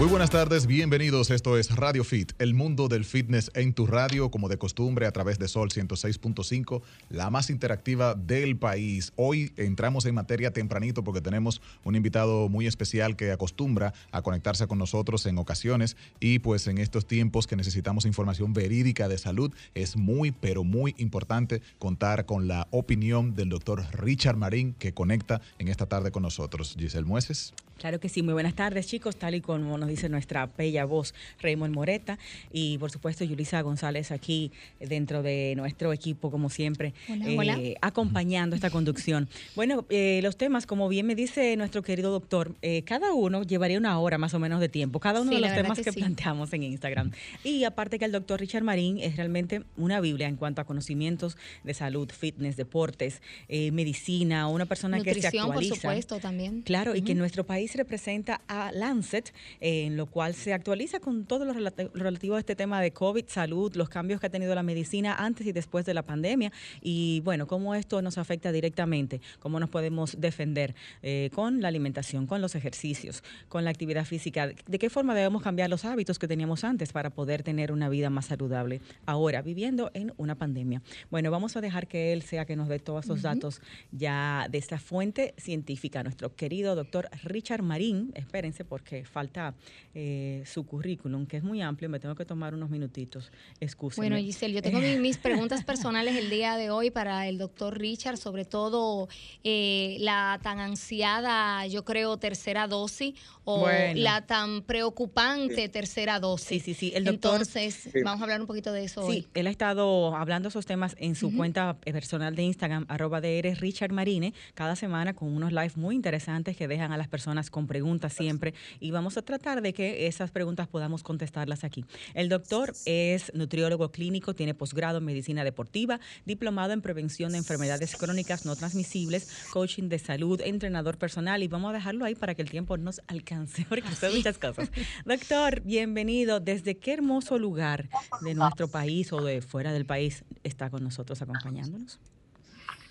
Muy buenas tardes, bienvenidos. Esto es Radio Fit, el mundo del fitness en tu radio, como de costumbre, a través de Sol 106.5, la más interactiva del país. Hoy entramos en materia tempranito porque tenemos un invitado muy especial que acostumbra a conectarse con nosotros en ocasiones y pues en estos tiempos que necesitamos información verídica de salud, es muy, pero muy importante contar con la opinión del doctor Richard Marín que conecta en esta tarde con nosotros. Giselle Mueces. Claro que sí, muy buenas tardes chicos, tal y como nos dice nuestra bella voz Raymond Moreta y por supuesto Yulisa González aquí dentro de nuestro equipo como siempre, eh, acompañando esta conducción. Bueno, eh, los temas, como bien me dice nuestro querido doctor, eh, cada uno llevaría una hora más o menos de tiempo, cada uno de los temas que, planteamos en Instagram. Y aparte que el doctor Richard Marín es realmente una biblia en cuanto a conocimientos de salud, fitness, deportes, medicina, una persona que se actualiza. por supuesto, también. Claro, y que en nuestro país representa a Lancet, en lo cual se actualiza con todo lo relativo a este tema de COVID, salud, los cambios que ha tenido la medicina antes y después de la pandemia y bueno, cómo esto nos afecta directamente, cómo nos podemos defender eh, con la alimentación, con los ejercicios, con la actividad física, de qué forma debemos cambiar los hábitos que teníamos antes para poder tener una vida más saludable ahora, viviendo en una pandemia. Bueno, vamos a dejar que él sea que nos dé todos esos datos ya de esta fuente científica, nuestro querido doctor Richard Marín, espérense porque falta eh, su currículum, que es muy amplio, me tengo que tomar unos minutitos, excúsenme. Bueno, Giselle, yo tengo mis preguntas personales el día de hoy para el doctor Richard, sobre todo eh, la tan ansiada, yo creo, tercera dosis o la tan preocupante tercera dosis. Sí, sí, sí. El doctor, Entonces, vamos a hablar un poquito de eso sí, él ha estado hablando esos temas en su cuenta personal de Instagram, arroba de Richard Marine, cada semana con unos lives muy interesantes que dejan a las personas con preguntas siempre y vamos a tratar de que esas preguntas podamos contestarlas aquí. El doctor es nutriólogo clínico, tiene posgrado en medicina deportiva, diplomado en prevención de enfermedades crónicas no transmisibles, coaching de salud, entrenador personal y vamos a dejarlo ahí para que el tiempo nos alcance porque son muchas cosas. Doctor, bienvenido. ¿Desde qué hermoso lugar de nuestro país o de fuera del país está con nosotros acompañándonos?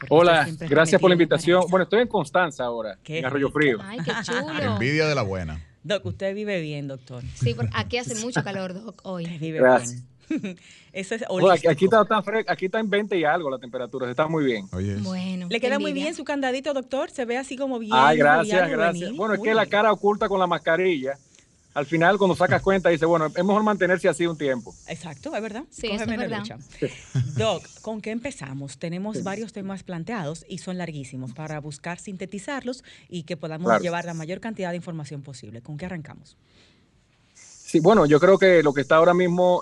Hola, gracias por la invitación. Bueno, estoy en Constanza ahora, en Arroyo Frío. Ay, qué chulo. Envidia de la buena. Doc, usted vive bien, doctor. Sí, porque aquí hace mucho calor, Doc, hoy. vive bien. Eso es aquí, está tan aquí está en 20 y algo la temperatura, está muy bien. Bueno, le queda muy bien su candadito, doctor. Se ve así como bien. Ay, gracias, gracias. Bueno, es que la cara oculta con la mascarilla al final cuando sacas cuenta dice, bueno, es mejor mantenerse así un tiempo. Exacto, es verdad. Sí, es verdad. Doc, ¿con qué empezamos? Tenemos varios temas planteados y son larguísimos para buscar sintetizarlos y que podamos llevar la mayor cantidad de información posible. ¿Con qué arrancamos? Sí, bueno, yo creo que lo que está ahora mismo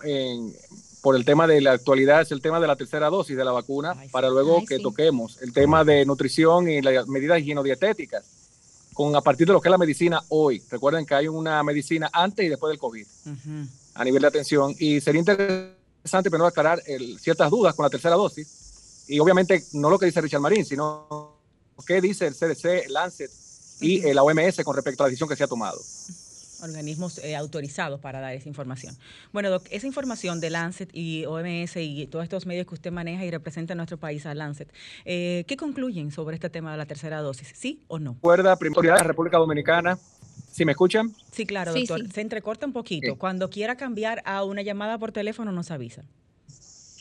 por el tema de la actualidad es el tema de la tercera dosis de la vacuna, para luego que toquemos el tema de nutrición y las medidas higienodietéticas con a partir de lo que es la medicina hoy. Recuerden que hay una medicina antes y después del COVID a nivel de atención. Y sería interesante primero aclarar ciertas dudas con la tercera dosis. Y obviamente no lo que dice Richard Marín, sino qué dice el CDC, Lancet y la OMS con respecto a la decisión que se ha tomado organismos eh, autorizados para dar esa información. Bueno, Doc, esa información de Lancet y OMS y todos estos medios que usted maneja y representa en nuestro país a Lancet, eh, ¿qué concluyen sobre este tema de la tercera dosis? ¿Sí o no? Recuerda, prioridad de la República Dominicana. ¿Sí me escuchan? Sí, claro, doctor. Se entrecorta un poquito. Cuando quiera cambiar a una llamada por teléfono, nos avisa.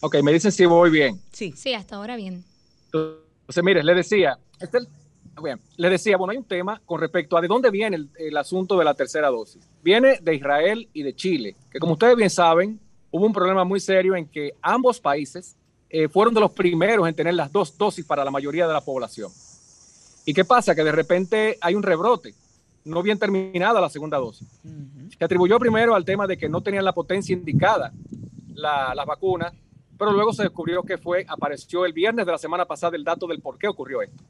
Ok, me dicen si voy bien. Sí. Sí, hasta ahora bien. Entonces, mire, le decía, este Bien, le decía, bueno, hay un tema con respecto a de dónde viene el, asunto de la tercera dosis. Viene de Israel y de Chile, que como ustedes bien saben, hubo un problema muy serio en que ambos países eh, fueron de los primeros en tener las dos dosis para la mayoría de la población. ¿Y qué pasa? Que de repente hay un rebrote, no bien terminada la segunda dosis. Se atribuyó primero al tema de que no tenían la potencia indicada las vacunas pero luego se descubrió que fue, apareció el viernes de la semana pasada el dato del por qué ocurrió esto.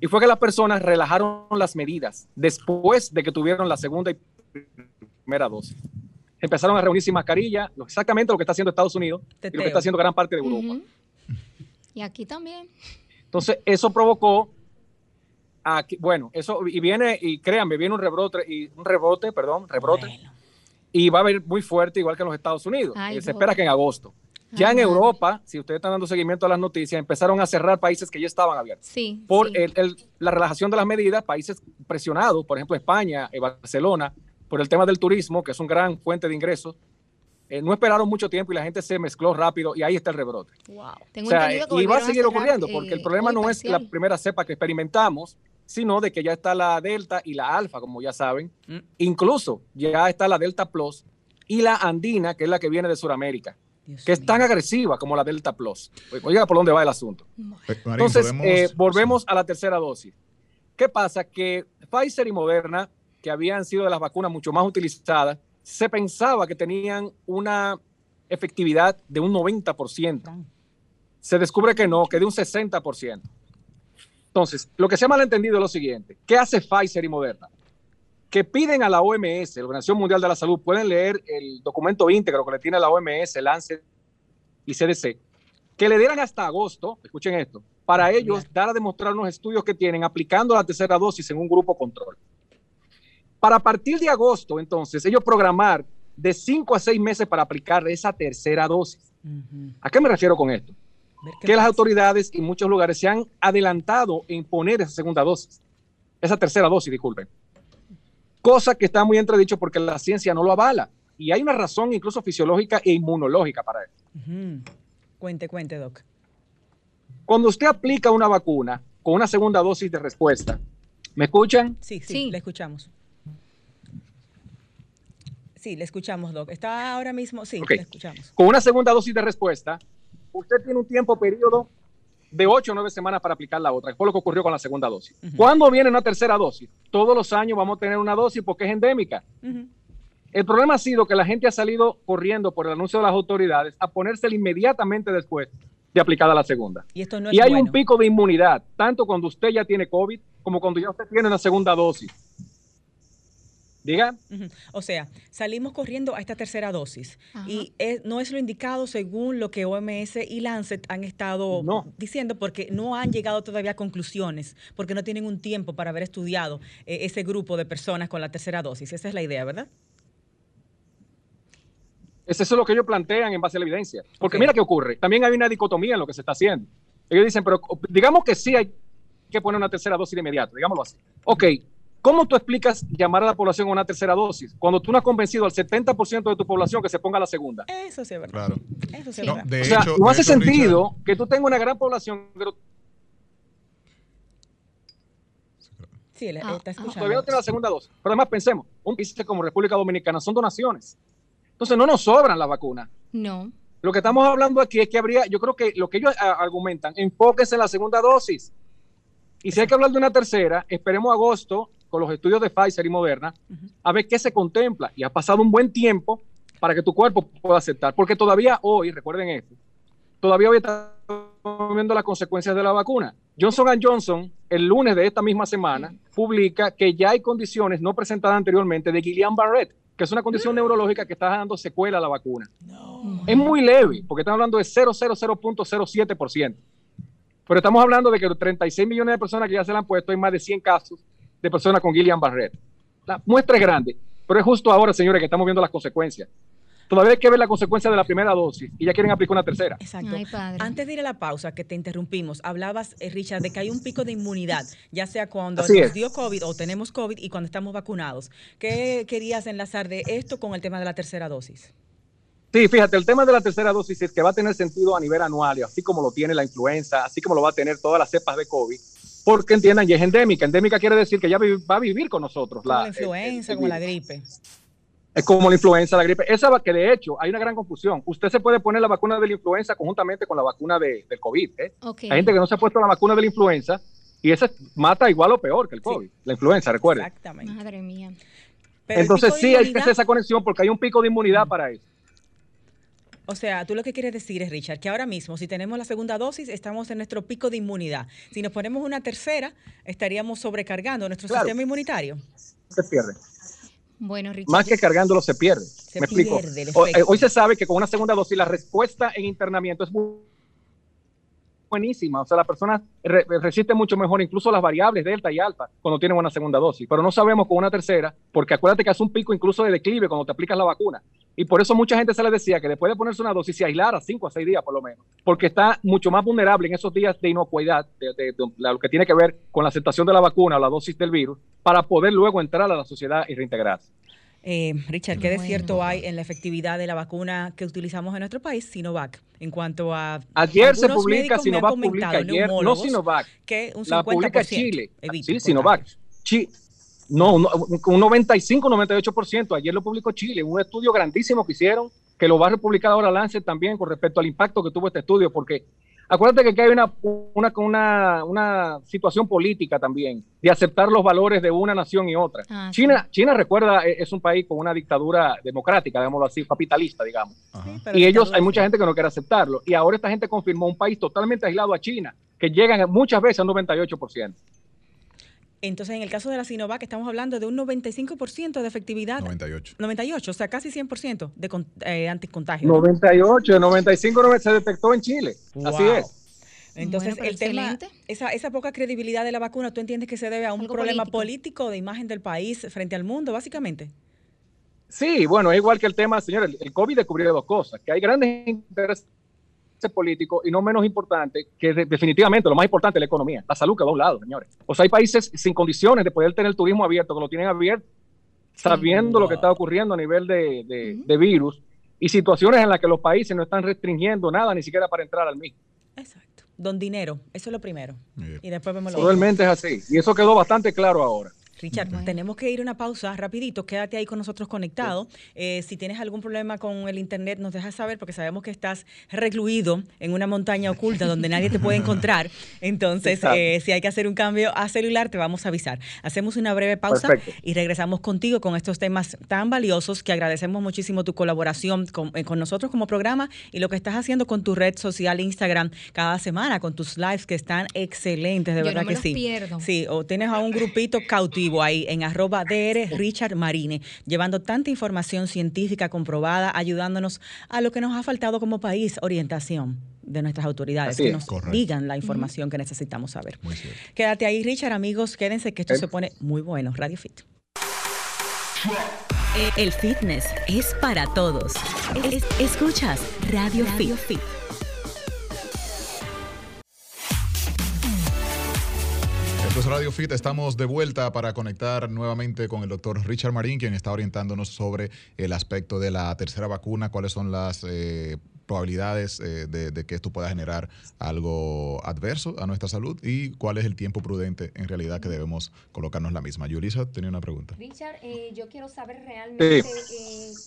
Y fue que las personas relajaron las medidas después de que tuvieron la segunda y primera dosis. Empezaron a reunir sin mascarilla, exactamente lo que está haciendo Estados Unidos y lo que está haciendo gran parte de Europa. Y aquí también. Entonces, eso provocó, aquí, bueno, eso, y viene, y créanme, viene un rebrote, y un rebote, perdón, rebrote, y va a haber muy fuerte, igual que en los Estados Unidos. Eh, se espera que en agosto. Ya en Europa, si ustedes están dando seguimiento a las noticias, empezaron a cerrar países que ya estaban abiertos. Sí. Por la relajación de las medidas, países presionados, por ejemplo España, eh, Barcelona, por el tema del turismo, que es un gran fuente de ingresos, eh, no esperaron mucho tiempo y la gente se mezcló rápido y ahí está el rebrote. Wow. y va a seguir ocurriendo porque el problema no es la primera cepa que experimentamos, sino de que ya está la Delta y la Alfa, como ya saben. Mm. Incluso ya está la Delta Plus y la Andina, que es la que viene de Sudamérica, que es tan agresiva como la Delta Plus. Oiga, ¿por dónde va el asunto? Entonces, eh, volvemos a la tercera dosis. ¿Qué pasa? Que Pfizer y Moderna, que habían sido de las vacunas mucho más utilizadas, se pensaba que tenían una efectividad de un 90%. Se descubre que no, que de un 60%. Entonces, lo que se ha malentendido es lo siguiente. ¿Qué hace Pfizer y Moderna? Que piden a la OMS, la Organización Mundial de la Salud, pueden leer el documento íntegro que le tiene la OMS, el ANSE y CDC, que le dieran hasta agosto, escuchen esto, para ellos dar a demostrar unos estudios que tienen aplicando la tercera dosis en un grupo control. Para partir de agosto, entonces, ellos programar de cinco a seis meses para aplicar esa tercera dosis. ¿A qué me refiero con esto? Que las autoridades en muchos lugares se han adelantado en poner esa segunda dosis, esa tercera dosis, disculpen. Cosa que está muy entredicho porque la ciencia no lo avala. Y hay una razón incluso fisiológica e inmunológica para eso. Cuente, cuente, Doc. Cuando usted aplica una vacuna con una segunda dosis de respuesta, ¿me escuchan? Sí, sí, le escuchamos. Sí, le escuchamos, Doc. ¿Está ahora mismo? Sí, le escuchamos. Con una segunda dosis de respuesta, usted tiene un tiempo periodo de 8 o 9 semanas para aplicar la otra, fue lo que ocurrió con la segunda dosis. ¿Cuándo viene una tercera dosis? Todos los años vamos a tener una dosis porque es endémica. El problema ha sido que la gente ha salido corriendo por el anuncio de las autoridades a ponérsela inmediatamente después de aplicada la segunda. Y, esto no y hay un pico de inmunidad, tanto cuando usted ya tiene COVID como cuando ya usted tiene una segunda dosis. Diga. O sea, salimos corriendo a esta tercera dosis y no es lo indicado según lo que OMS y Lancet han estado diciendo porque no han llegado todavía a conclusiones, porque no tienen un tiempo para haber estudiado eh, ese grupo de personas con la tercera dosis. Esa es la idea, ¿verdad? Eso es lo que ellos plantean en base a la evidencia. Porque mira qué ocurre. También hay una dicotomía en lo que se está haciendo. Ellos dicen, pero digamos que sí hay que poner una tercera dosis de inmediato, digámoslo así. Ok, ¿cómo tú explicas llamar a la población a una tercera dosis cuando tú no has convencido al 70% de tu población que se ponga la segunda? Eso sí es verdad. Claro. Eso sí es verdad. o sea, no hace sentido que tú tengas una gran población, pero Sí, él ah, está escuchando. Todavía no tiene la segunda dosis. Pero además pensemos, un país como República Dominicana son donaciones. Entonces no nos sobran las vacunas. No. Lo que estamos hablando aquí es que habría, yo creo que lo que ellos argumentan, enfóquense en la segunda dosis. Y si hay que hablar de una tercera, esperemos agosto con los estudios de Pfizer y Moderna a ver qué se contempla. Y ha pasado un buen tiempo para que tu cuerpo pueda aceptar. Porque todavía hoy, recuerden esto, todavía hoy estamos viendo las consecuencias de la vacuna. Johnson Johnson, el lunes de esta misma semana, publica que ya hay condiciones no presentadas anteriormente de Guillain-Barré que es una condición neurológica que está dando secuela a la vacuna. Es muy leve, porque estamos hablando de 0,00.07%. Pero estamos hablando de que 36 millones de personas que ya se le han puesto, hay más de 100 casos de personas con Guillain-Barré. La muestra es grande, pero es justo ahora, señores, que estamos viendo las consecuencias. Todavía hay que ver la consecuencia de la primera dosis y ya quieren aplicar una tercera. Exacto. Antes de ir a la pausa, que te interrumpimos, hablabas, eh, Richard, de que hay un pico de inmunidad, ya sea cuando nos dio COVID o tenemos COVID y cuando estamos vacunados. ¿Qué querías enlazar de esto con el tema de la tercera dosis? Sí, fíjate, el tema de la tercera dosis es que va a tener sentido a nivel anual, así como lo tiene la influenza, así como lo va a tener todas las cepas de COVID, porque entiendan, ya es endémica. Endémica quiere decir que ya va a vivir con nosotros. Como la, influenza, como la gripe. Es como la influenza, la gripe. Esa que de hecho hay una gran confusión. Usted se puede poner la vacuna de la influenza conjuntamente con la vacuna de, del COVID. ¿eh? Hay gente que no se ha puesto la vacuna de la influenza y esa mata igual o peor que el COVID. La influenza, recuerde. Exactamente. Madre mía. Entonces sí hay que hacer esa conexión porque hay un pico de inmunidad para eso. O sea, tú lo que quieres decir es, Richard, que ahora mismo, si tenemos la segunda dosis, estamos en nuestro pico de inmunidad. Si nos ponemos una tercera, estaríamos sobrecargando nuestro sistema inmunitario. Se pierde. Bueno, Más que cargándolo se pierde. Me explico. Eh, hoy, se sabe que con una segunda dosis la respuesta en internamiento es buenísima. O sea, la persona resiste mucho mejor, incluso las variables delta y alfa, cuando tienen una segunda dosis. Pero no sabemos con una tercera, porque acuérdate que hace un pico incluso de declive cuando te aplicas la vacuna. Y por eso mucha gente se le decía que después de ponerse una dosis se aislara cinco a seis días por lo menos, porque está mucho más vulnerable en esos días de inocuidad, de, lo que tiene que ver con la aceptación de la vacuna o la dosis del virus, para poder luego entrar a la sociedad y reintegrarse. Eh, Richard, ¿qué desierto hay en la efectividad de la vacuna que utilizamos en nuestro país, Sinovac? En cuanto a. Ayer se publica, Sinovac publica ayer, no Sinovac. Que un 50% la publica Chile. sí, Sinovac. no, un 95, 98%. Ayer lo publicó Chile, un estudio grandísimo que hicieron, que lo va a publicar ahora Lancet también con respecto al impacto que tuvo este estudio, porque Acuérdate que aquí hay una, una, una, situación política también de aceptar los valores de una nación y otra. Ah, China, China, recuerda, e, es un país con una dictadura democrática, digámoslo así, capitalista, digamos. y ellos, hay mucha gente que no quiere aceptarlo. Y ahora esta gente confirmó un país totalmente aislado a China, que llegan muchas veces al 98%. Entonces, en el caso de la Sinovac, estamos hablando de un 95% de efectividad. 98. 98, o sea, casi 100% de eh, anticontagio. 98, 95 se detectó en Chile. Así es. Entonces, el tema, esa, esa poca credibilidad de la vacuna, ¿tú entiendes que se debe a un problema político. de imagen del país frente al mundo, básicamente? Sí, bueno, es igual que el tema, señor, el, el COVID descubrió dos cosas, que hay grandes intereses político y no menos importante, que definitivamente lo más importante es la economía, la salud que va a un lado, señores. O sea, hay países sin condiciones de poder tener el turismo abierto, que lo tienen abierto, sabiendo lo que está ocurriendo a nivel de, de, virus y situaciones en las que los países no están restringiendo nada, ni siquiera para entrar al mismo. Exacto. Don dinero, eso es lo primero. Y después vemos lo Realmente es así. Y eso quedó bastante claro ahora. Richard, tenemos que ir a una pausa rapidito, quédate ahí con nosotros conectado. Eh, si tienes algún problema con el internet, nos dejas saber porque sabemos que estás recluido en una montaña oculta donde nadie te puede encontrar. Entonces, eh, si hay que hacer un cambio a celular, te vamos a avisar. Hacemos una breve pausa y regresamos contigo con estos temas tan valiosos que agradecemos muchísimo tu colaboración con, eh, con nosotros como programa y lo que estás haciendo con tu red social Instagram cada semana, con tus lives que están excelentes, de verdad que sí. Pierdo. Sí, o tienes a un grupito cautivo ahí en arroba DR Richard Marine, llevando tanta información científica comprobada, ayudándonos a lo que nos ha faltado como país, orientación de nuestras autoridades, que nos digan la información que necesitamos saber. Quédate ahí, Richard, amigos, quédense que esto se pone muy bueno. Radio Fit. El fitness es para todos. escuchas Radio, Fit. Radio Fit, estamos de vuelta para conectar nuevamente con el doctor Richard Marín, quien está orientándonos sobre el aspecto de la tercera vacuna, cuáles son las eh, probabilidades eh, de, que esto pueda generar algo adverso a nuestra salud y cuál es el tiempo prudente en realidad que debemos colocarnos la misma. Yulisa tenía una pregunta. Richard, eh, yo quiero saber realmente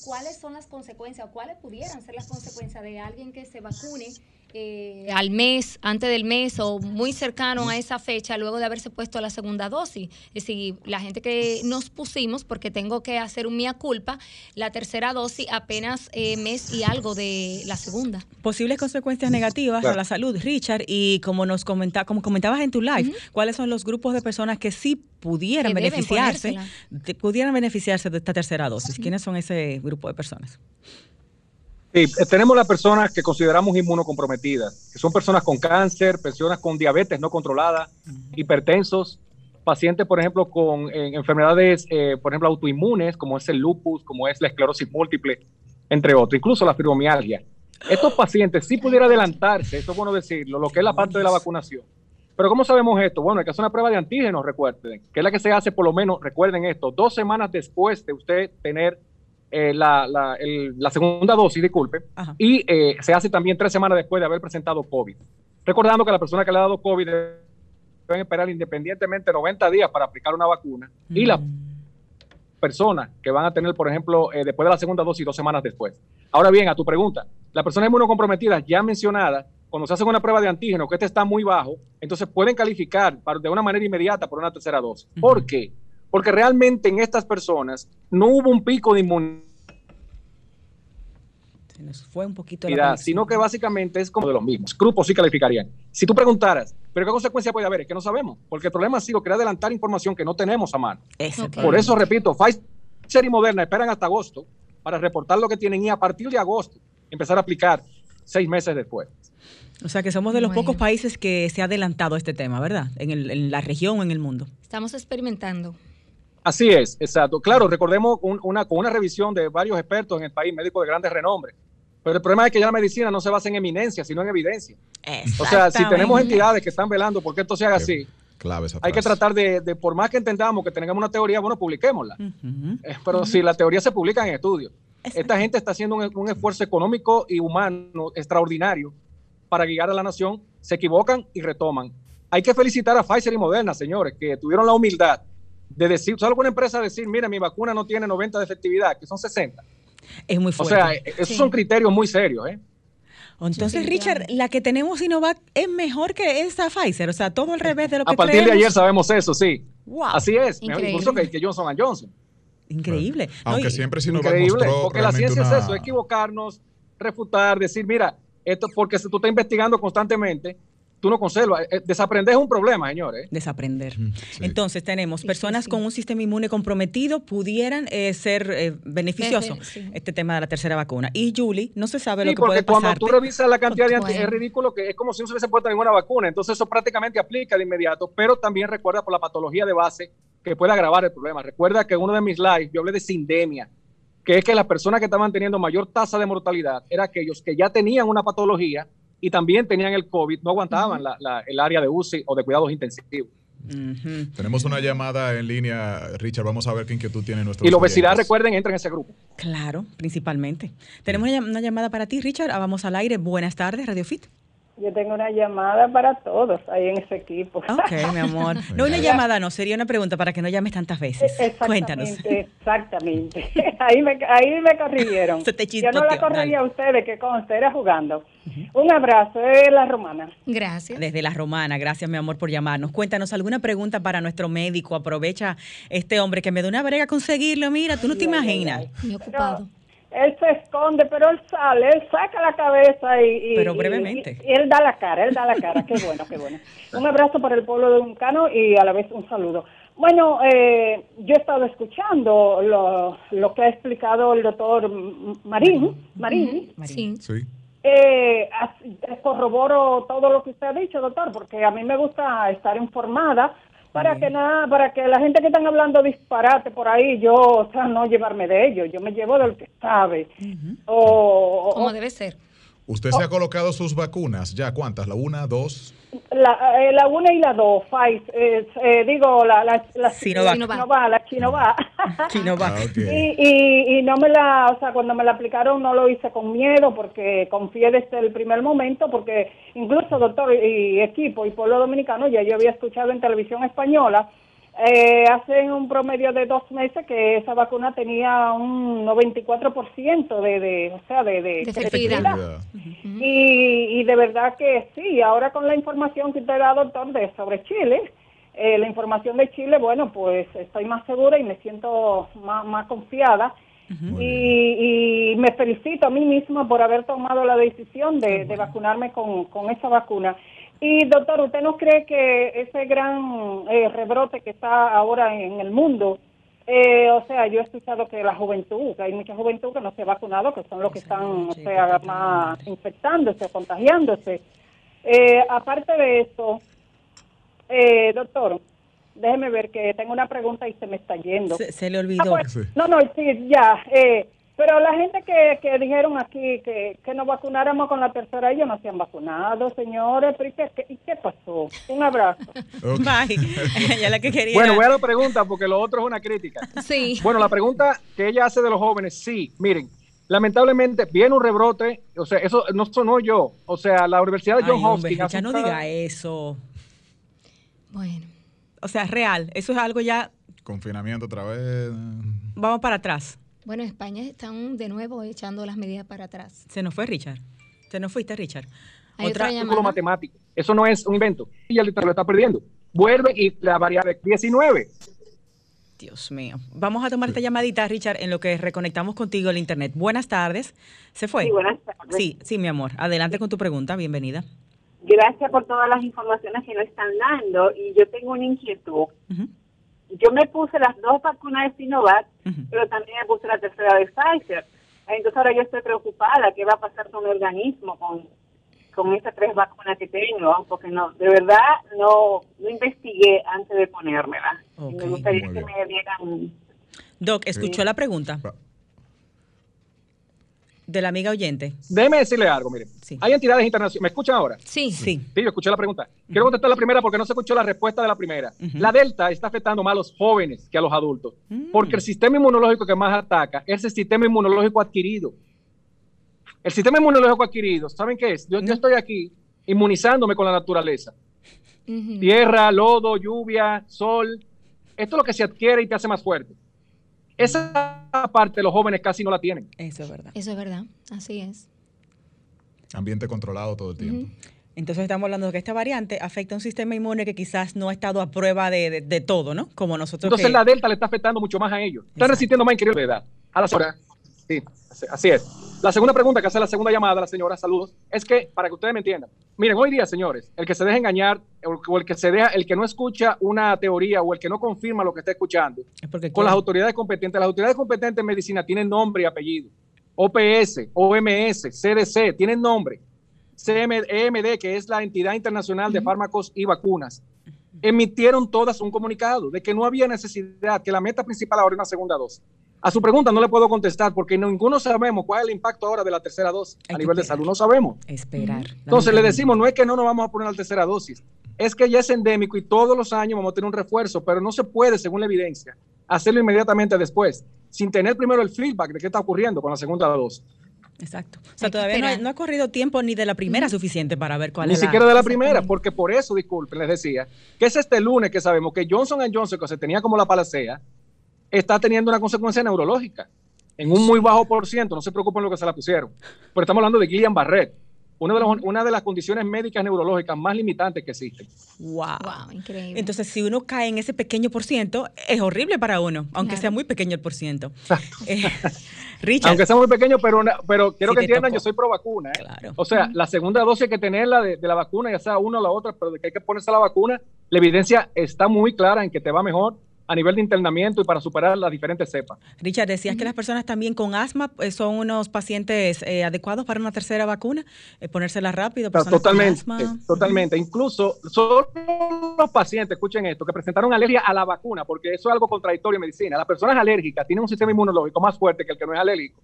cuáles son las consecuencias o cuáles pudieran ser las consecuencias de alguien que se vacune eh, al mes, antes del mes o muy cercano a esa fecha, luego de haberse puesto la segunda dosis. Es decir, la gente que nos pusimos, porque tengo que hacer un mía culpa, la tercera dosis apenas eh, mes y algo de la segunda. Posibles consecuencias negativas a la salud, Richard, y como nos comenta, como comentabas en tu live, ¿cuáles son los grupos de personas que sí pudieran beneficiarse, pudieran beneficiarse de esta tercera dosis? ¿Quiénes son ese grupo de personas? Sí, eh, tenemos las personas que consideramos inmunocomprometidas, que son personas con cáncer, personas con diabetes no controlada, hipertensos, pacientes, por ejemplo, con eh, enfermedades, eh, por ejemplo, autoinmunes, como es el lupus, como es la esclerosis múltiple, entre otros, incluso la fibromialgia. Estos pacientes sí pudiera adelantarse, esto es bueno decirlo, lo que es la parte de la vacunación. Pero ¿cómo sabemos esto? Bueno, hay que hacer una prueba de antígenos, recuerden, que es la que se hace por lo menos, recuerden esto, dos semanas después de usted tener eh, la, la, segunda dosis, disculpe, y eh, se hace también tres semanas después de haber presentado COVID. Recordando que la persona que le ha dado COVID deben esperar independientemente 90 días para aplicar una vacuna y las mm. personas que van a tener, por ejemplo, eh, después de la segunda dosis, dos semanas después. Ahora bien, a tu pregunta, la persona inmunocomprometida ya mencionada, cuando se hace una prueba de antígeno, que este está muy bajo, entonces pueden calificar de una manera inmediata por una tercera dosis. ¿Por qué? Porque realmente en estas personas no hubo un pico de inmunidad. Se nos fue un poquito la sino que básicamente es como de los mismos. Grupos sí calificarían. Si tú preguntaras, ¿pero qué consecuencia puede haber? Es que no sabemos, porque el problema ha sido querer adelantar información que no tenemos a mano. Por eso, repito, Pfizer y Moderna esperan hasta agosto para reportar lo que tienen y a partir de agosto empezar a aplicar seis meses después. O sea que somos de los pocos países que se ha adelantado este tema, ¿verdad? En, en la región o en el mundo. Estamos experimentando. Así es, exacto. Claro, recordemos una, con una revisión de varios expertos en el país, médicos de grandes renombre. Pero el problema es que ya la medicina no se basa en eminencia, sino en evidencia. O sea, si tenemos entidades que están velando porque esto se haga así, Hay que tratar de, por más que entendamos que tengamos una teoría, bueno, publiquémosla. Eh, pero si la teoría se publica en estudios. Esta gente está haciendo un, esfuerzo económico y humano extraordinario para guiar a la nación, se equivocan y retoman. Hay que felicitar a Pfizer y Moderna, señores, que tuvieron la humildad de decir, solo una empresa decir, mira, mi vacuna no tiene 90 de efectividad, que son 60. Es muy fuerte. O sea, esos son criterios muy serios, ¿eh? Entonces, Richard, la que tenemos Sinovac es mejor que esa Pfizer, o sea, todo al revés de lo que A partir de ayer sabemos eso, sí. Así es, mejor incluso que, Johnson Johnson. Increíble. Aunque siempre Sinovac Increíble, porque la ciencia es eso, equivocarnos, refutar, decir, mira, esto porque si tú estás investigando constantemente, tú no conservas. Eh, desaprender es un problema, señores. Desaprender. Entonces, tenemos personas con un sistema inmune comprometido pudieran eh, ser eh, beneficioso este tema de la tercera vacuna. Y Julie, no se sabe lo que puede pasar. Cuando tú revisas la cantidad de anti, es ridículo que es como si no se hubiese puesto ninguna vacuna. Entonces, eso prácticamente aplica de inmediato, pero también recuerda por la patología de base que puede agravar el problema. Recuerda que en uno de mis lives yo hablé de sindemia, que es que las personas que estaban teniendo mayor tasa de mortalidad eran aquellos que ya tenían una patología y también tenían el COVID, no aguantaban el área de UCI o de cuidados intensivos. Tenemos una llamada en línea, Richard. Vamos a ver qué inquietud tiene nuestro. Y la obesidad, recuerden, entra en ese grupo. Claro, principalmente. Tenemos una llamada para ti, Richard. Ah, vamos al aire. Buenas tardes, Radio Fit. Yo tengo una llamada para todos ahí en ese equipo. Ok, mi amor. No una llamada, no, sería una pregunta para que no llames tantas veces. Cuéntanos. Exactamente. Ahí me, ahí me corrigieron. Yo no la corregía a ustedes, que conste, era jugando. Un abrazo de la romana. Gracias. Desde la romana, gracias mi amor por llamarnos. Cuéntanos alguna pregunta para nuestro médico. Aprovecha este hombre que me da una brega conseguirlo. Mira, tú no te imaginas. Muy ocupado él se esconde, pero él sale, él saca la cabeza y... pero brevemente. Y, él da la cara, él da la cara, qué bueno, qué bueno. Un abrazo para el pueblo de Uncano y a la vez un saludo. Bueno, eh, yo he estado escuchando lo, lo, que ha explicado el doctor Marín, Marín. Sí. sí. Eh, corroboro todo lo que usted ha dicho, doctor, porque a mí me gusta estar informada para que nada, para que la gente que están hablando disparate por ahí, yo, o sea, no llevarme de ellos, yo me llevo del que sabe. o, Como debe ser. ¿Usted se ha colocado sus vacunas? ¿Ya cuántas? ¿La una, dos? La, eh, la una y la dos, Pfizer, eh, eh, digo, la, la, la Sinovac. la Chinovac. Chinovac. Ah, y, y, y, no me la, o sea, cuando me la aplicaron no lo hice con miedo porque confié desde el primer momento porque incluso doctor y equipo y pueblo dominicano ya yo había escuchado en televisión española eh, hace un promedio de dos meses que esa vacuna tenía un 94% de, de, o sea, de, de, efectividad. y, y, de verdad que sí, ahora con la información que te da, doctor, de sobre Chile, eh, la información de Chile, bueno, pues estoy más segura y me siento más, más confiada. y, y, me felicito a mí misma por haber tomado la decisión de, de vacunarme con, con esa vacuna. Y doctor, ¿usted no cree que ese gran eh, rebrote que está ahora en el mundo, eh, o sea, yo he escuchado que la juventud, que hay mucha juventud que no se ha vacunado, que son los que están, o sea, más infectándose, contagiándose. Eh, aparte de eso, doctor, déjeme ver que tengo una pregunta y se me está yendo. Se, le olvidó. Ah, pues, no, no, sí, ya. Pero la gente que, que dijeron aquí que, que nos vacunáramos con la tercera, ellos no se han vacunado, señores. ¿Y qué, qué, pasó? Un abrazo. Bye. la que quería. Bueno, voy a la pregunta porque lo otro es una crítica. Sí. Bueno, la pregunta que ella hace de los jóvenes, sí, miren, lamentablemente viene un rebrote, o sea, eso no sonó yo, o sea, la Universidad de John Hopkins. Ya no diga eso. Bueno. O sea, es real, eso es algo ya... Confinamiento otra vez. Vamos para atrás. Bueno, España están de nuevo echando las medidas para atrás. Se nos fue Richard. Se nos fuiste, Richard. Hay otra, otra matemático. Eso no es un invento. Y el lo está perdiendo. Vuelve y la variable 19. Dios mío. Vamos a tomar esta llamadita, Richard, en lo que reconectamos contigo el internet. Buenas tardes. ¿Se fue? Sí, buenas tardes. Sí, sí, mi amor. Adelante con tu pregunta. Bienvenida. Gracias por todas las informaciones que nos están dando. Y yo tengo una inquietud yo me puse las dos vacunas de Sinovac, pero también me puse la tercera de Pfizer. Entonces ahora yo estoy preocupada, ¿qué va a pasar con mi organismo con, con estas tres vacunas que tengo? Porque no, de verdad no, no investigué antes de ponérmela. me gustaría que me dieran... Doc, ¿escuchó la pregunta? De la amiga oyente. Déjeme decirle algo, mire. Hay entidades internacionales. ¿Me escuchan ahora? Sí. Sí. Sí, yo escuché la pregunta. Quiero contestar la primera porque no se escuchó la respuesta de la primera. La Delta está afectando más a los jóvenes que a los adultos. Mm. Porque el sistema inmunológico que más ataca es el sistema inmunológico adquirido. El sistema inmunológico adquirido, ¿saben qué es? Yo, yo estoy aquí inmunizándome con la naturaleza. Tierra, lodo, lluvia, sol. Esto es lo que se adquiere y te hace más fuerte. Esa parte los jóvenes casi no la tienen. Eso es verdad. Eso es verdad, así es. Ambiente controlado todo el tiempo. Entonces estamos hablando de que esta variante afecta a un sistema inmune que quizás no ha estado a prueba de, todo, ¿no? Como nosotros. Entonces la delta le está afectando mucho más a ellos. Están resistiendo más increíble de edad. A las horas. Sí, así es. La segunda pregunta que hace la segunda llamada, la señora, saludos, es que, para que ustedes me entiendan, miren, hoy día, señores, el que se deja engañar, o el que se deja, el que no escucha una teoría o el que no confirma lo que está escuchando, con las autoridades competentes, las autoridades competentes en medicina tienen nombre y apellido. OPS, OMS, CDC, tienen nombre. CMD, que es la entidad internacional de fármacos y vacunas, emitieron todas un comunicado de que no había necesidad, que la meta principal ahora era una segunda dosis. A su pregunta no le puedo contestar porque ninguno sabemos cuál es el impacto ahora de la tercera dosis a nivel de salud. No sabemos. Esperar. Entonces le decimos, no es que no nos vamos a poner la tercera dosis, es que ya es endémico y todos los años vamos a tener un refuerzo, pero no se puede, según la evidencia, hacerlo inmediatamente después, sin tener primero el feedback de qué está ocurriendo con la segunda dosis. Exacto. O sea, todavía no ha, corrido tiempo ni de la primera suficiente para ver cuál es. Ni siquiera de la primera, porque por eso, disculpen, les decía, que es este lunes que sabemos que Johnson Johnson, que se tenía como la palacea, está teniendo una consecuencia neurológica en un muy bajo por ciento, no se preocupen lo que se la pusieron. Pero estamos hablando de Guillain Barrett, una de, una de las condiciones médicas neurológicas más limitantes que existen. Wow. increíble. Entonces, si uno cae en ese pequeño por ciento, es horrible para uno, aunque sea muy pequeño el por ciento. Eh, Richard. Aunque sea muy pequeño, pero, pero quiero que entiendan, yo soy pro vacuna. ¿eh? O sea, la segunda dosis hay que tenerla de, de la vacuna, ya sea una o la otra, pero de que hay que ponerse la vacuna, la evidencia está muy clara en que te va mejor a nivel de internamiento y para superar las diferentes cepas. Richard, decías que las personas también con asma eh, son unos pacientes eh, adecuados para una tercera vacuna, eh, ponérsela rápido. totalmente, totalmente. Incluso son los pacientes, escuchen esto, que presentaron alergia a la vacuna, porque eso es algo contradictorio en medicina. Las personas alérgicas tienen un sistema inmunológico más fuerte que el que no es alérgico.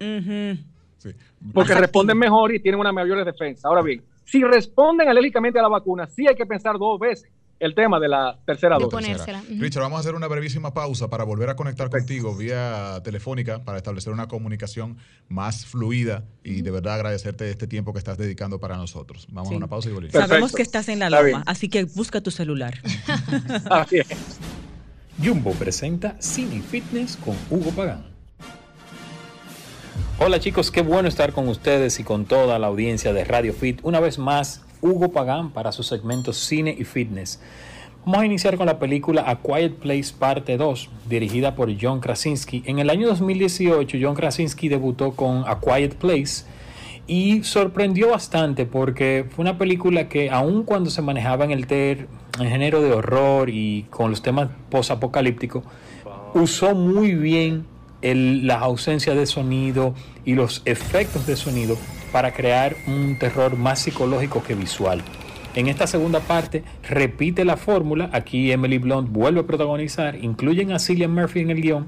Porque responden mejor y tienen una mayor defensa. Ahora bien, si responden alérgicamente a la vacuna, sí hay que pensar dos veces el tema de la tercera dosis. Richard, vamos a hacer una brevísima pausa para volver a conectar contigo vía telefónica para establecer una comunicación más fluida y de verdad agradecerte este tiempo que estás dedicando para nosotros. Vamos a una pausa y volvemos. Sabemos que estás en la loma, así que busca tu celular. Jumbo presenta Cine Fitness con Hugo Pagán. Hola chicos, qué bueno estar con ustedes y con toda la audiencia de Radio Fit. Una vez más, Hugo Pagán para su segmento Cine y Fitness. Vamos a iniciar con la película A Quiet Place Parte 2, dirigida por John Krasinski. En el año 2018, John Krasinski debutó con A Quiet Place y sorprendió bastante porque fue una película que, aun cuando se manejaba en el, ter, en género de horror y con los temas post-apocalípticos, usó muy bien la ausencia de sonido y los efectos de sonido para crear un terror más psicológico que visual. En esta segunda parte repite la fórmula, aquí Emily Blunt vuelve a protagonizar, incluyen a Cillian Murphy en el guion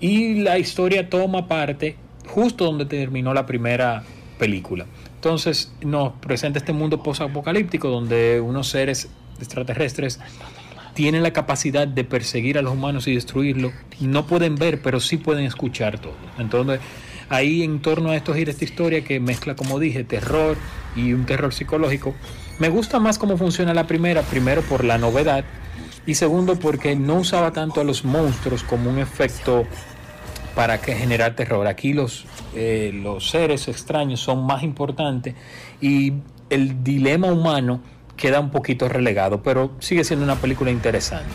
y la historia toma parte justo donde terminó la primera película. Entonces nos presenta este mundo post-apocalíptico donde unos seres extraterrestres tienen la capacidad de perseguir a los humanos y destruirlo. No pueden ver, pero sí pueden escuchar todo. Entonces ahí en torno a esto gira esta historia que mezcla, como dije, terror y un terror psicológico. Me gusta más cómo funciona la primera, primero por la novedad y segundo porque no usaba tanto a los monstruos como un efecto para generar terror. Aquí los, eh, los seres extraños son más importantes y el dilema humano queda un poquito relegado, pero sigue siendo una película interesante.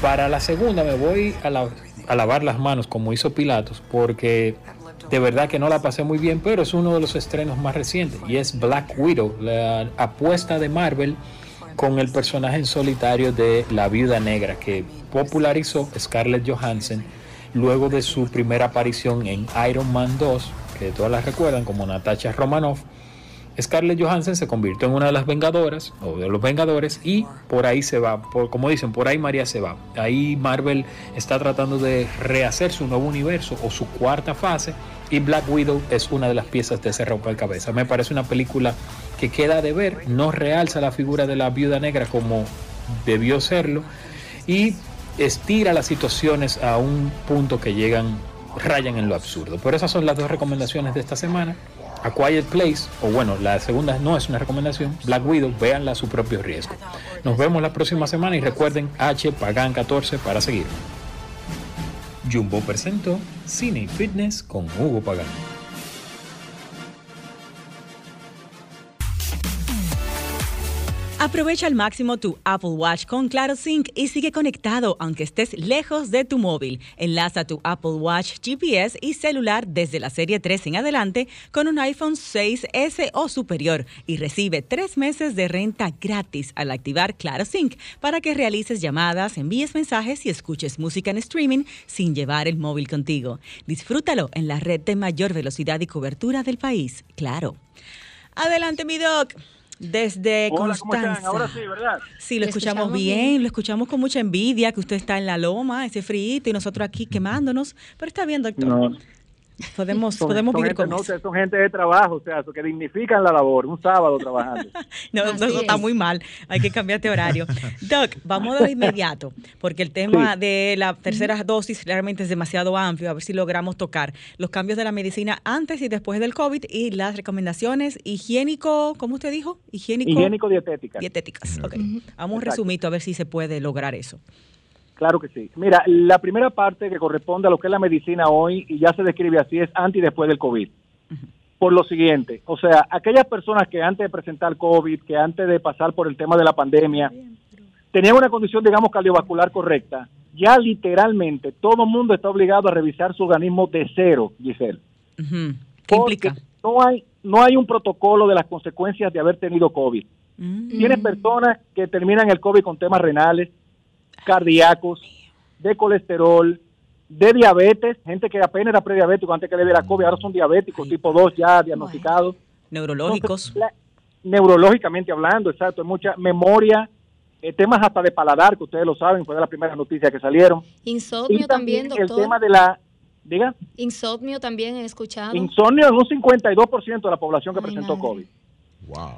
Para la segunda me voy a lavar las manos como hizo Pilatos, porque de verdad que no la pasé muy bien, pero es uno de los estrenos más recientes y es Black Widow, la apuesta de Marvel con el personaje en solitario de la Viuda Negra que popularizó Scarlett Johansson luego de su primera aparición en Iron Man 2, que todas la recuerdan como Natasha Romanoff, Scarlett Johansson se convirtió en una de las vengadoras o de los vengadores y por ahí se va, por, como dicen, por ahí María se va. Ahí Marvel está tratando de rehacer su nuevo universo o su cuarta fase y Black Widow es una de las piezas de ese cabeza Me parece una película que queda de ver, no realza la figura de la viuda negra como debió serlo y estira las situaciones a un punto que llegan, rayan en lo absurdo. Por esas son las dos recomendaciones de esta semana. A Quiet Place, o bueno, la segunda no es una recomendación, Black Widow, véanla a su propio riesgo. Nos vemos la próxima semana y recuerden H Pagan 14 para seguir. Jumbo presentó Cine y Fitness con Hugo Pagan. Aprovecha al máximo tu Apple Watch con Claro Sync y sigue conectado aunque estés lejos de tu móvil. Enlaza tu Apple Watch GPS y celular desde la serie 3 en adelante con un iPhone 6S o superior y recibe tres meses de renta gratis al activar Claro Sync para que realices llamadas, envíes mensajes y escuches música en streaming sin llevar el móvil contigo. Disfrútalo en la red de mayor velocidad y cobertura del país. Claro. Adelante, mi doc. Desde Constanza. Ahora sí, ¿verdad? Sí, lo escuchamos, bien, lo escuchamos con mucha envidia, que usted está en la loma, ese frío, y nosotros aquí quemándonos. Pero está bien, doctor. No. Podemos, podemos vivir con eso. Son gente de trabajo, o sea, que dignifican la labor, un sábado trabajando. no, no, está muy mal, hay que cambiarte horario. Doc, vamos de inmediato, porque el tema de la tercera dosis realmente es demasiado amplio, a ver si logramos tocar los cambios de la medicina antes y después del COVID y las recomendaciones higiénico, ¿cómo usted dijo? Higiénico, higiénico dietéticas. Dietéticas, ok. Vamos un resumito a ver si se puede lograr eso. Claro que sí. Mira, la primera parte que corresponde a lo que es la medicina hoy, y ya se describe así, es antes y después del COVID. Por lo siguiente, o sea, aquellas personas que antes de presentar COVID, que antes de pasar por el tema de la pandemia, tenían una condición, digamos, cardiovascular correcta, ya literalmente todo el mundo está obligado a revisar su organismo de cero, Giselle. ¿Qué implica? No hay, no hay un protocolo de las consecuencias de haber tenido COVID. Mm. Tienes personas que terminan el COVID con temas renales, cardíacos, de colesterol, de diabetes, gente que apenas era prediabético antes que le diera COVID, ahora son diabéticos tipo 2 ya diagnosticados. Neurológicos. neurológicamente hablando, exacto, hay mucha memoria, eh, temas hasta de paladar, que ustedes lo saben, fue de las primeras noticias que salieron. Insomnio también, doctor. El tema de la, diga. Insomnio también he escuchado. Insomnio en un 52% de la población que presentó COVID.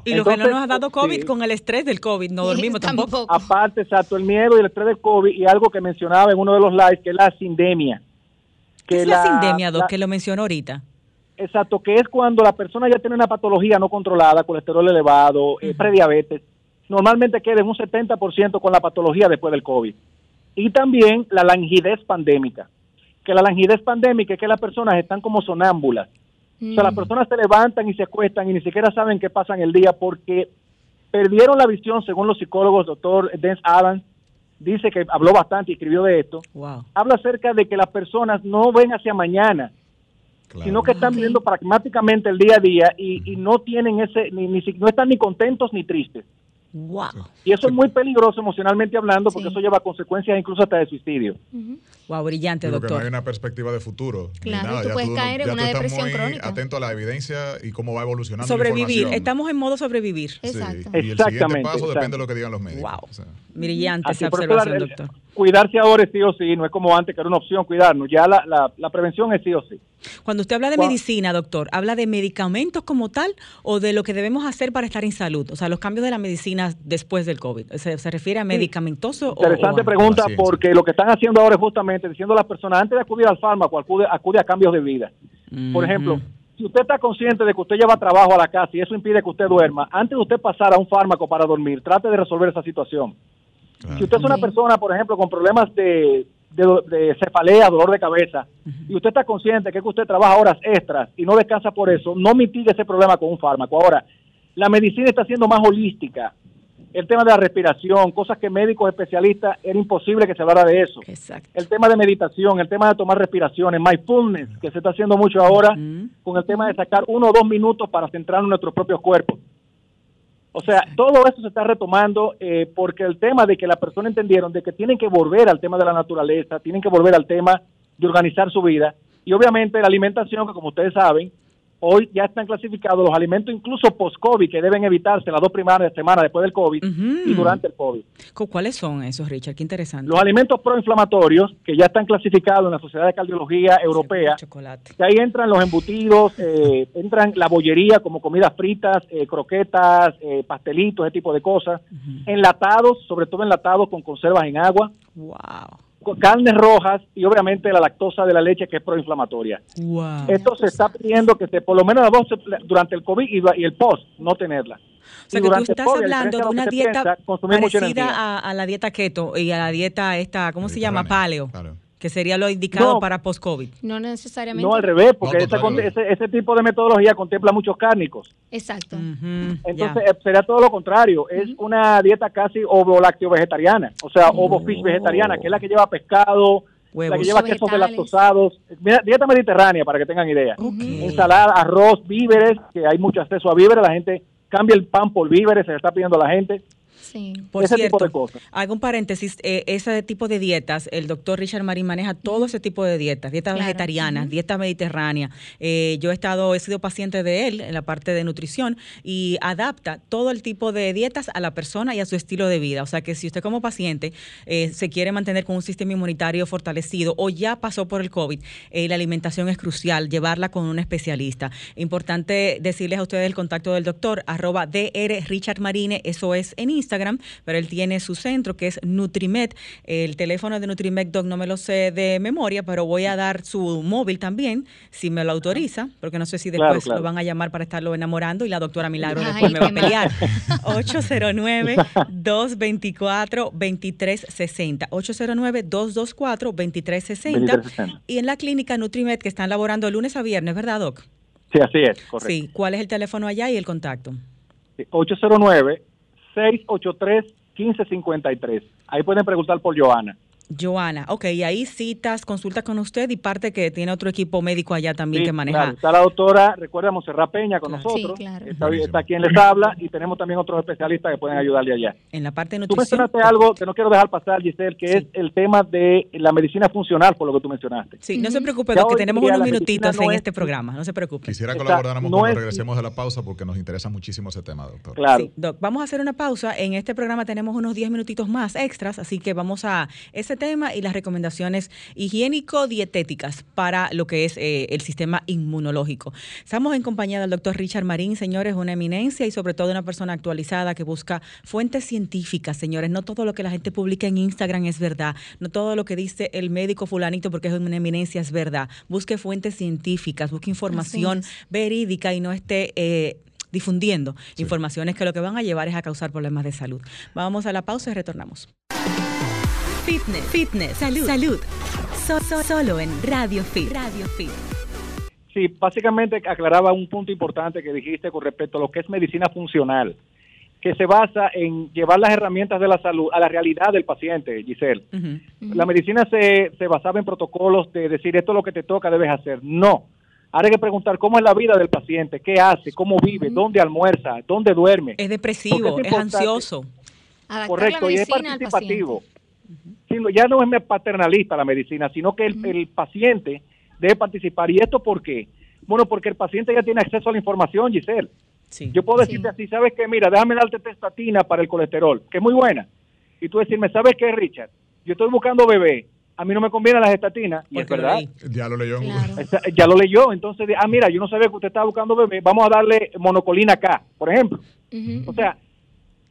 Y lo que no nos ha dado COVID con el estrés del COVID, no dormimos tampoco. Aparte, exacto, el miedo y el estrés del COVID y algo que mencionaba en uno de los lives, que es la sindemia. ¿Qué es la, sindemia, Doc, que lo mencionó ahorita? Exacto, que es cuando la persona ya tiene una patología no controlada, colesterol elevado, eh, prediabetes, normalmente queda en un 70% con la patología después del COVID. Y también la langidez pandémica, que la langidez pandémica es que las personas están como sonámbulas, o sea, las mm. personas se levantan y se acuestan y ni siquiera saben qué pasa en el día porque perdieron la visión, según los psicólogos, doctor Dennis Adams, dice que habló bastante y escribió de esto. Habla acerca de que las personas no ven hacia mañana, sino que están viendo pragmáticamente el día a día y, no tienen ese, ni, no están ni contentos ni tristes. Y eso es muy peligroso emocionalmente hablando porque eso lleva consecuencias incluso hasta de suicidio. Wow, brillante, doctor. no hay una perspectiva de futuro. Claro, tú puedes caer en una depresión crónica. Atento a la evidencia y cómo va evolucionando. Sobrevivir, estamos en modo sobrevivir. Exacto. Y el siguiente paso depende de lo que digan los médicos. Wow. Brillante esa observación, doctor. Cuidarse ahora es sí o sí, no es como antes que era una opción cuidarnos, ya la, la, la prevención es sí o sí. Cuando usted habla de medicina, doctor, ¿habla de medicamentos como tal o de lo que debemos hacer para estar en salud? O sea, los cambios de la medicina después del COVID. ¿Se, refiere a medicamentoso Interesante pregunta porque lo que están haciendo ahora es justamente diciendo a las personas, antes de acudir al fármaco, acude, acude a cambios de vida. Por ejemplo, si usted está consciente de que usted lleva trabajo a la casa y eso impide que usted duerma, antes de usted pasar a un fármaco para dormir, trate de resolver esa situación. Si usted es una persona, por ejemplo, con problemas de, de, cefalea, dolor de cabeza, y usted está consciente que, que usted trabaja horas extras y no descansa por eso, no mitigue ese problema con un fármaco. Ahora, la medicina está siendo más holística. El tema de la respiración, cosas que médicos especialistas era imposible que se hablara de eso. El tema de meditación, el tema de tomar respiraciones, mindfulness, que se está haciendo mucho ahora, con el tema de sacar uno o dos minutos para centrar en nuestros propios cuerpos. O sea, todo esto se está retomando eh, porque el tema de que las personas entendieron de que tienen que volver al tema de la naturaleza, tienen que volver al tema de organizar su vida y obviamente la alimentación, que como ustedes saben, hoy ya están clasificados los alimentos incluso post-COVID que deben evitarse las dos primeras semanas después del COVID y durante el COVID. ¿Cuáles son esos, Richard? Qué interesante. Los alimentos proinflamatorios que ya están clasificados en la Sociedad de Cardiología Europea. Chocolate. Que ahí entran los embutidos, eh, entran la bollería como comidas fritas, eh, croquetas, eh, pastelitos, ese tipo de cosas. Enlatados, sobre todo enlatados con conservas en agua. Wow carnes rojas y obviamente la lactosa de la leche que es proinflamatoria. Esto se está pidiendo que por lo menos durante el COVID y, el post no tenerla. O sea, que tú estás hablando de una dieta parecida a, la dieta keto y a la dieta esta, ¿cómo se llama? Paleo que sería lo indicado para post-COVID. No necesariamente. No, al revés, porque ese, tipo de metodología contempla muchos cárnicos. Exacto. Entonces, eh, sería todo lo contrario. Es una dieta casi ovo-lácteo vegetariana, o sea, ovo-fish vegetariana, que es la que lleva pescado, la que lleva quesos lactosados. dieta mediterránea, para que tengan idea. Ensalada, arroz, víveres, que hay mucho acceso a víveres, la gente cambia el pan por víveres, se le está pidiendo a la gente. Por ese cierto, tipo de cosas. Hago un paréntesis, eh, ese tipo de dietas, el doctor Richard Marín maneja todo ese tipo de dietas, dietas vegetarianas, dietas mediterráneas. Eh, yo he estado, he sido paciente de él en la parte de nutrición y adapta todo el tipo de dietas a la persona y a su estilo de vida. O sea que si usted como paciente eh, se quiere mantener con un sistema inmunitario fortalecido o ya pasó por el COVID, la alimentación es crucial, llevarla con un especialista. Importante decirles a ustedes el contacto del doctor, arroba DR Richard Marine, eso es en Instagram pero él tiene su centro que es Nutrimed. El teléfono de Nutrimed Doc no me lo sé de memoria, pero voy a dar su móvil también, si me lo autoriza, porque no sé si después lo van a llamar para estarlo enamorando y la doctora Milagro después me va a pelear. 809-224-2360. 809-224-2360. Y en la clínica Nutrimed que están laborando lunes a viernes, ¿verdad, Doc? Sí, así es, correcto. Sí, ¿cuál es el teléfono allá y el contacto? 809 683-1553. Ahí pueden preguntar por Joana. Joana, ok, y ahí citas, consultas con usted y parte que tiene otro equipo médico allá también que maneja. está la doctora, recuerda, Monserrat Peña con nosotros, está, quien les habla y tenemos también otros especialistas que pueden ayudarle allá. En la parte de nutrición. Tú mencionaste algo que no quiero dejar pasar, Giselle, que es el tema de la medicina funcional, por lo que tú mencionaste. Sí, no se preocupe, que tenemos unos minutitos en este programa, no se preocupe. Quisiera colaboráramos cuando regresemos de la pausa porque nos interesa muchísimo ese tema, doctor. Claro. doc, vamos a hacer una pausa. En este programa tenemos unos 10 minutitos más extras, así que vamos a ese tema y las recomendaciones recomendaciones higiénico-dietéticas para lo que es eh, el sistema inmunológico. Estamos en compañía del doctor Richard Marín, señores, una eminencia y sobre todo una persona actualizada que busca fuentes científicas, señores. No todo lo que la gente publica en Instagram es verdad, no todo lo que dice el médico fulanito porque es una eminencia es verdad. Busque fuentes científicas, busque información verídica y no esté... Eh, difundiendo informaciones que lo que van a llevar es a causar problemas de salud. Vamos a la pausa y retornamos. Fitness, fitness, salud, salud. solo en Radio Fit. Radio Fit. Sí, básicamente aclaraba un punto importante que dijiste con respecto a lo que es medicina funcional, que se basa en llevar las herramientas de la salud a la realidad del paciente, Giselle. La medicina se, se basaba en protocolos de decir esto es lo que te toca, debes hacer. No. Ahora hay que preguntar cómo es la vida del paciente, qué hace, cómo vive, dónde almuerza, dónde duerme. Es depresivo, es, ansioso. Correcto, y es participativo ya no es paternalista la medicina, sino que el, paciente debe participar. ¿Y esto por qué? Bueno, porque el paciente ya tiene acceso a la información, Giselle. Yo puedo decirte así, ¿sabes qué? Mira, déjame darte testatina para el colesterol, que es muy buena. Y tú decirme, ¿sabes qué, Richard? Yo estoy buscando bebé, a mí no me convienen las estatinas, y es verdad. Ya lo leyó. Ya lo leyó, entonces, ah, mira, yo no sabía que usted estaba buscando bebé, vamos a darle monocolina acá, por ejemplo. O sea,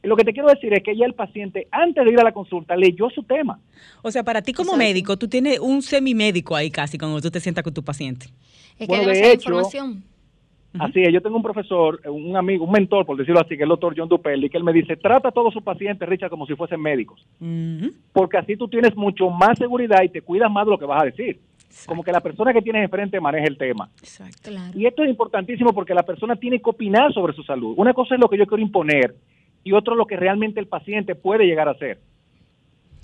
lo que te quiero decir es que ya el paciente, antes de ir a la consulta, leyó su tema. O sea, para ti como médico, tú tienes un semimédico ahí casi cuando tú te sientas con tu paciente. Es que de hecho, información. Así es, yo tengo un profesor, un amigo, un mentor, por decirlo así, que es el doctor John Dupelli, que él me dice, trata a todos sus pacientes, Richard, como si fuesen médicos. Porque así tú tienes mucho más seguridad y te cuidas más de lo que vas a decir. Como que la persona que tienes enfrente maneja el tema. Exacto. Y esto es importantísimo porque la persona tiene que opinar sobre su salud. Una cosa es lo que yo quiero imponer y otro lo que realmente el paciente puede llegar a hacer.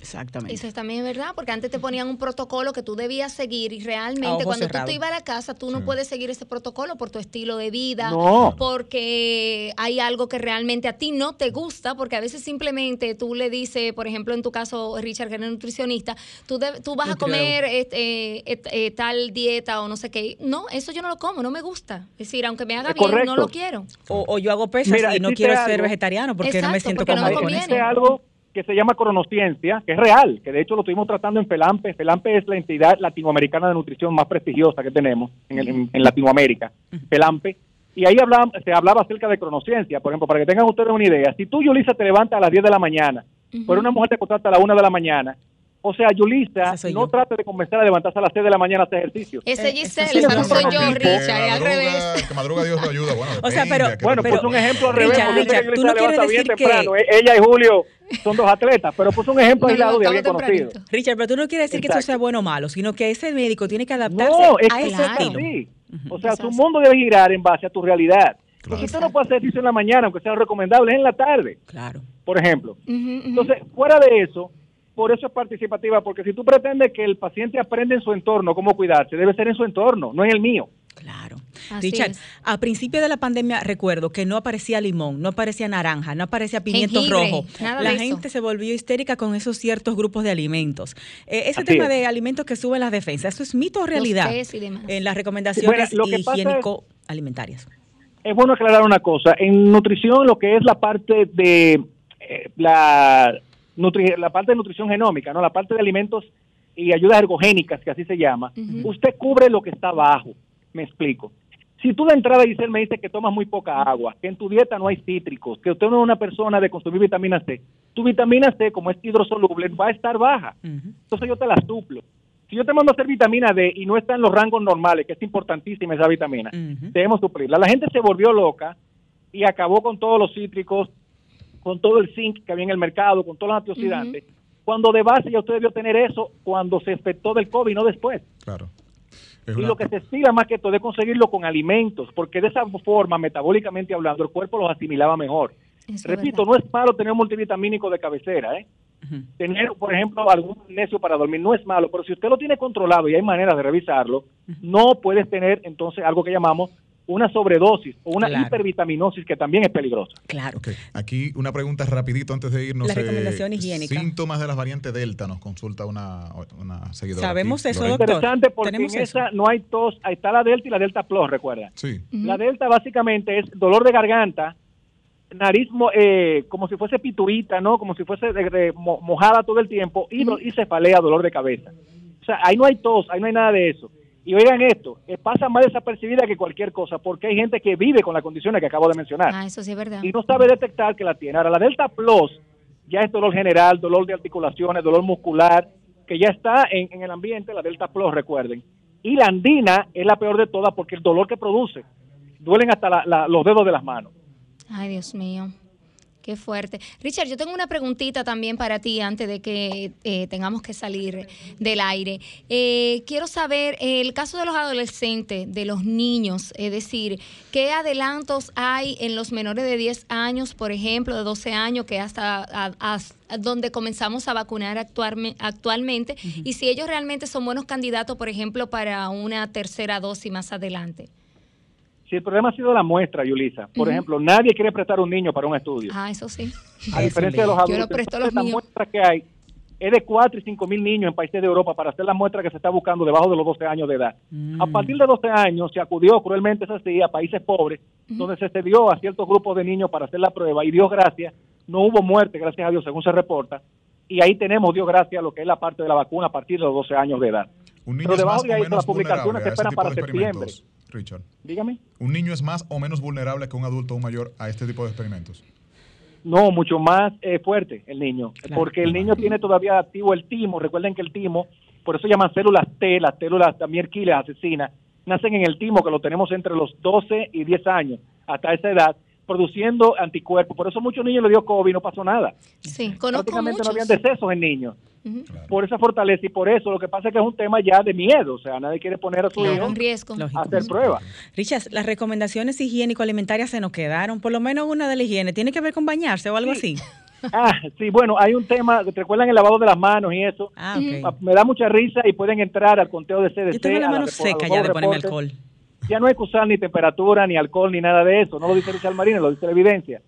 Exactamente. Eso también es verdad, porque antes te ponían un protocolo que tú debías seguir y realmente cuando tú te ibas a la casa, tú no puedes seguir ese protocolo por tu estilo de vida, porque hay algo que realmente a ti no te gusta, porque a veces simplemente tú le dices, por ejemplo, en tu caso, Richard, que eres nutricionista, tú, tú vas a comer este, eh, tal dieta o no sé qué. No, eso yo no lo como, no me gusta. Es decir, aunque me haga bien, no lo quiero. O, yo hago pesas y no quiero ser vegetariano porque no me siento cómodo con eso. algo que se llama Cronociencia, que es real, que de hecho lo estuvimos tratando en Pelampe. Pelampe es la entidad latinoamericana de nutrición más prestigiosa que tenemos en, Latinoamérica, Pelampe. Y ahí hablaba, se hablaba acerca de cronociencia, por ejemplo, para que tengan ustedes una idea. Si tú, Yulisa, te levantas a las 10 de la mañana, por una mujer te contrata a las 1 de la mañana, o sea, Yulisa, no trate de convencer a levantarse a las 6 de la mañana a hacer ejercicio. Ese es Giselle, esa no soy yo, Richard, al revés. Que madruga Dios lo ayuda. Bueno, o sea, pero, bueno, pues un ejemplo al revés. Richard, Richard, tú no quieres decir que... Temprano. E-, ella y Julio son dos atletas, pero puso un ejemplo aislado de alguien conocido. Richard, pero tú no quieres decir que eso sea bueno o malo, sino que ese médico tiene que adaptarse no, es a ese claro. estilo. Sí. O sea, su mundo debe girar en base a tu realidad. Porque usted no puede hacer ejercicio en la mañana, aunque sea recomendable, es en la tarde. Claro. Por ejemplo. Entonces, fuera de eso, por eso es participativa, porque si tú pretendes que el paciente aprenda en su entorno cómo cuidarse, debe ser en su entorno, no en el mío. Claro. Richard, a principio de la pandemia recuerdo que no aparecía limón, no aparecía naranja, no aparecía pimiento rojo. La gente se volvió histérica con esos ciertos grupos de alimentos. Eh, ese tema de alimentos que suben las defensas, ¿eso es mito o realidad? En las recomendaciones higiénico-alimentarias. Es bueno aclarar una cosa. En nutrición, lo que es la parte de eh, la la parte de nutrición genómica, ¿no? La parte de alimentos y ayudas ergogénicas, que así se llama, usted cubre lo que está abajo. Me explico. Si tú de entrada, Giselle, me dice que tomas muy poca agua, que en tu dieta no hay cítricos, que usted no es una persona de consumir vitamina C, tu vitamina C, como es hidrosoluble, va a estar baja. Entonces yo te la suplo. Si yo te mando a hacer vitamina D y no está en los rangos normales, que es importantísima esa vitamina, debemos suplirla. La gente se volvió loca y acabó con todos los cítricos, con todo el zinc que había en el mercado, con todos los antioxidantes, cuando de base ya usted debió tener eso cuando se infectó del COVID, no después. Claro. y lo que se estila más que todo es conseguirlo con alimentos, porque de esa forma, metabólicamente hablando, el cuerpo los asimilaba mejor. Repito, no es malo tener un multivitamínico de cabecera, ¿eh? Tener, por ejemplo, algún necio para dormir no es malo, pero si usted lo tiene controlado y hay maneras de revisarlo, no puedes tener entonces algo que llamamos una sobredosis o una hipervitaminosis que también es peligrosa. Claro. Aquí una pregunta rapidito antes de irnos. La recomendación eh, higiénica. Síntomas de las variantes Delta nos consulta una, una seguidora. Sabemos eso, doctor. interesante porque en esa no hay tos, ahí está la Delta y la Delta Plus, recuerda. Sí. La Delta básicamente es dolor de garganta, nariz eh, como si fuese pituita, ¿no? Como si fuese mojada todo el tiempo y, y cefalea, dolor de cabeza. O sea, ahí no hay tos, ahí no hay nada de eso. Y oigan esto, eh, pasa más desapercibida que cualquier cosa, porque hay gente que vive con las condiciones que acabo de mencionar. Ah, eso sí es verdad. Y no sabe detectar que la tiene. Ahora, la Delta Plus ya es dolor general, dolor de articulaciones, dolor muscular, que ya está en, el ambiente, la Delta Plus, recuerden. Y la andina es la peor de todas porque el dolor que produce, duelen hasta los dedos de las manos. Ay, Dios mío. Qué fuerte. Richard, yo tengo una preguntita también para ti antes de que eh, tengamos que salir del aire. Eh, quiero saber el caso de los adolescentes, de los niños, es decir, ¿qué adelantos hay en los menores de 10 años, por ejemplo, de 12 años, que hasta donde comenzamos a vacunar actualmente, y si ellos realmente son buenos candidatos, por ejemplo, para una tercera dosis más adelante? Si el problema ha sido la muestra, Yulisa, por ejemplo, nadie quiere prestar un niño para un estudio. Ah, eso sí. A diferencia de los adultos, Yo no presto los la muestra que hay es de 4 y 5 mil niños en países de Europa para hacer la muestra que se está buscando debajo de los 12 años de edad. A mm. partir de 12 años se acudió cruelmente eso así a países pobres, donde se cedió a ciertos grupos de niños para hacer la prueba y Dios gracias, no hubo muerte, gracias a Dios, según se reporta. Y ahí tenemos, Dios gracias, lo que es la parte de la vacuna a partir de los 12 años de edad. Un niño Pero debajo de ahí las publicaciones se esperan para septiembre. Richard. Dígame. ¿Un niño es más o menos vulnerable que un adulto o un mayor a este tipo de experimentos? No, mucho más eh, fuerte el niño, porque el niño tiene todavía activo el timo. Recuerden que el timo, por eso llaman células T, las células también asesinas, nacen en el timo, que lo tenemos entre los 12 y 10 años, hasta esa edad, produciendo anticuerpos. Por eso muchos niños le dio COVID y no pasó nada. Sí, conozco Prácticamente no habían decesos en niños por esa fortaleza y por eso lo que pasa es que es un tema ya de miedo, o sea, nadie quiere poner a su hijo riesgo. a hacer pruebas. Richard, las recomendaciones higiénico-alimentarias se nos quedaron, por lo menos una de la higiene, ¿tiene que ver con bañarse o algo así? Ah, sí, bueno, hay un tema, ¿te recuerdan el lavado de las manos y eso? Ah, ok. Ah, Me da mucha risa y pueden entrar al conteo de CDC. Yo tengo la mano seca ya de ponerme reportes. alcohol. Ya no hay que usar ni temperatura, ni alcohol, ni nada de eso. No lo dice Richard Marínez, lo dice la evidencia.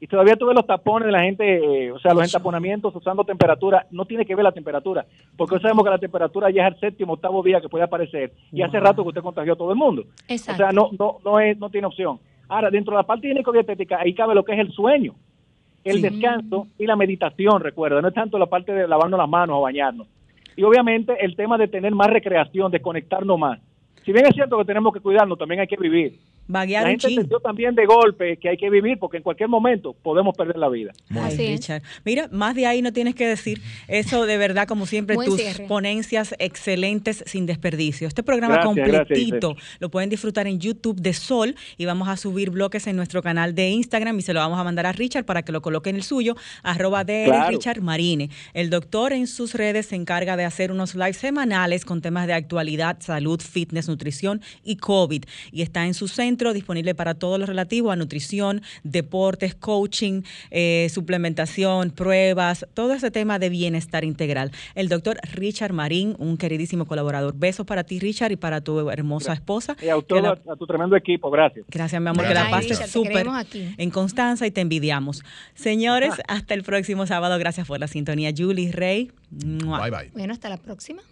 Y todavía tuve los tapones de la gente, eh, o sea, los entaponamientos usando temperatura. No tiene que ver la temperatura, porque hoy sabemos que la temperatura ya es el séptimo, octavo día que puede aparecer. Y hace rato que usted contagió a todo el mundo. Exacto. O sea, no, no, no, es, no tiene opción. Ahora, dentro de la parte higiénico-dietética, ahí cabe lo que es el sueño, el Sí. descanso y la meditación, recuerda. No es tanto la parte de lavarnos las manos o bañarnos. Y obviamente el tema de tener más recreación, de conectarnos más. Si bien es cierto que tenemos que cuidarnos, también hay que vivir. Vaguear La un gente entendió también de golpe que hay que vivir porque en cualquier momento podemos perder la vida. Muy Así bien, es. Richard. Mira, más de ahí no tienes que decir. Eso de verdad, como siempre, Buen tus cierre. ponencias excelentes sin desperdicio. Este programa Gracias, completito gracias, lo pueden disfrutar en YouTube de Sol y vamos a subir bloques en nuestro canal de Instagram y se lo vamos a mandar a Richard para que lo coloque en el suyo, arroba de Claro. Richard Marine. El doctor en sus redes se encarga de hacer unos lives semanales con temas de actualidad, salud, fitness, nutrición y COVID. Y está en su centro disponible para todo lo relativo a nutrición, deportes, coaching, eh, suplementación, pruebas, todo ese tema de bienestar integral. El doctor Richard Marín, un queridísimo colaborador. Besos para ti, Richard, y para tu hermosa esposa. Y a, todo, la- a tu tremendo equipo, gracias. Gracias, mi amor, que la pases súper en Constanza y te envidiamos. Señores, hasta el próximo sábado. Gracias por la sintonía. Julie Rey. ¡mua! Bye bye. Bueno, hasta la próxima.